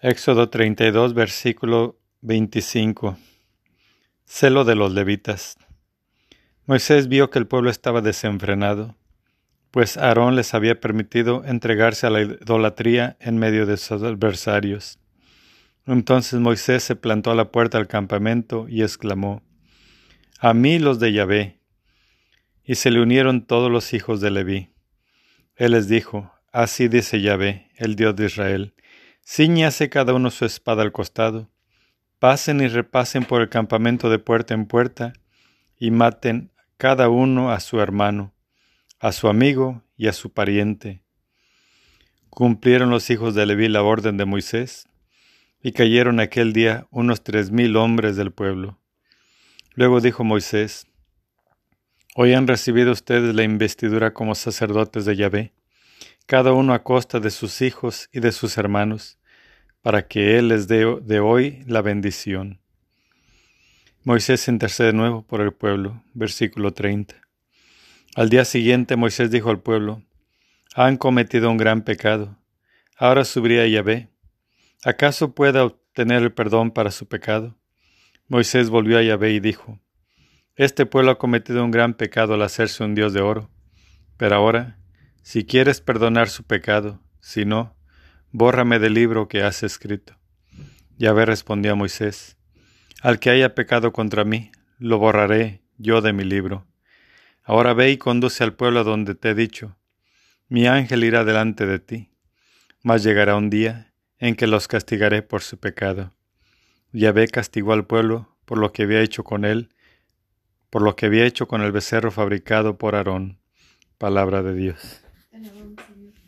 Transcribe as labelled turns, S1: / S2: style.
S1: Éxodo 32, versículo 25. Celo de los levitas. Moisés vio que el pueblo estaba desenfrenado, pues Aarón les había permitido entregarse a la idolatría en medio de sus adversarios. Entonces Moisés se plantó a la puerta del campamento y exclamó, A mí los de Yahvé. Y se le unieron todos los hijos de Leví. Él les dijo, Así dice Yahvé, el Dios de Israel, Cíñase cada uno su espada al costado, pasen y repasen por el campamento de puerta en puerta, y maten cada uno a su hermano, a su amigo y a su pariente. Cumplieron los hijos de Leví la orden de Moisés, y cayeron aquel día unos tres mil hombres del pueblo. Luego dijo Moisés, Hoy han recibido ustedes la investidura como sacerdotes de Yahvé, cada uno a costa de sus hijos y de sus hermanos para que Él les dé de hoy la bendición. Moisés intercede de nuevo por el pueblo. Versículo 30. Al día siguiente Moisés dijo al pueblo, Han cometido un gran pecado. Ahora subiría Yahvé. ¿Acaso pueda obtener el perdón para su pecado? Moisés volvió a Yahvé y dijo, Este pueblo ha cometido un gran pecado al hacerse un Dios de oro. Pero ahora, si quieres perdonar su pecado, si no, bórrame del libro que has escrito. Yahvé respondió a Moisés, Al que haya pecado contra mí, lo borraré yo de mi libro. Ahora ve y conduce al pueblo donde te he dicho. Mi ángel irá delante de ti, mas llegará un día en que los castigaré por su pecado. Yahvé castigó al pueblo por lo que había hecho con él, por lo que había hecho con el becerro fabricado por Aarón. Palabra de Dios. 有点问题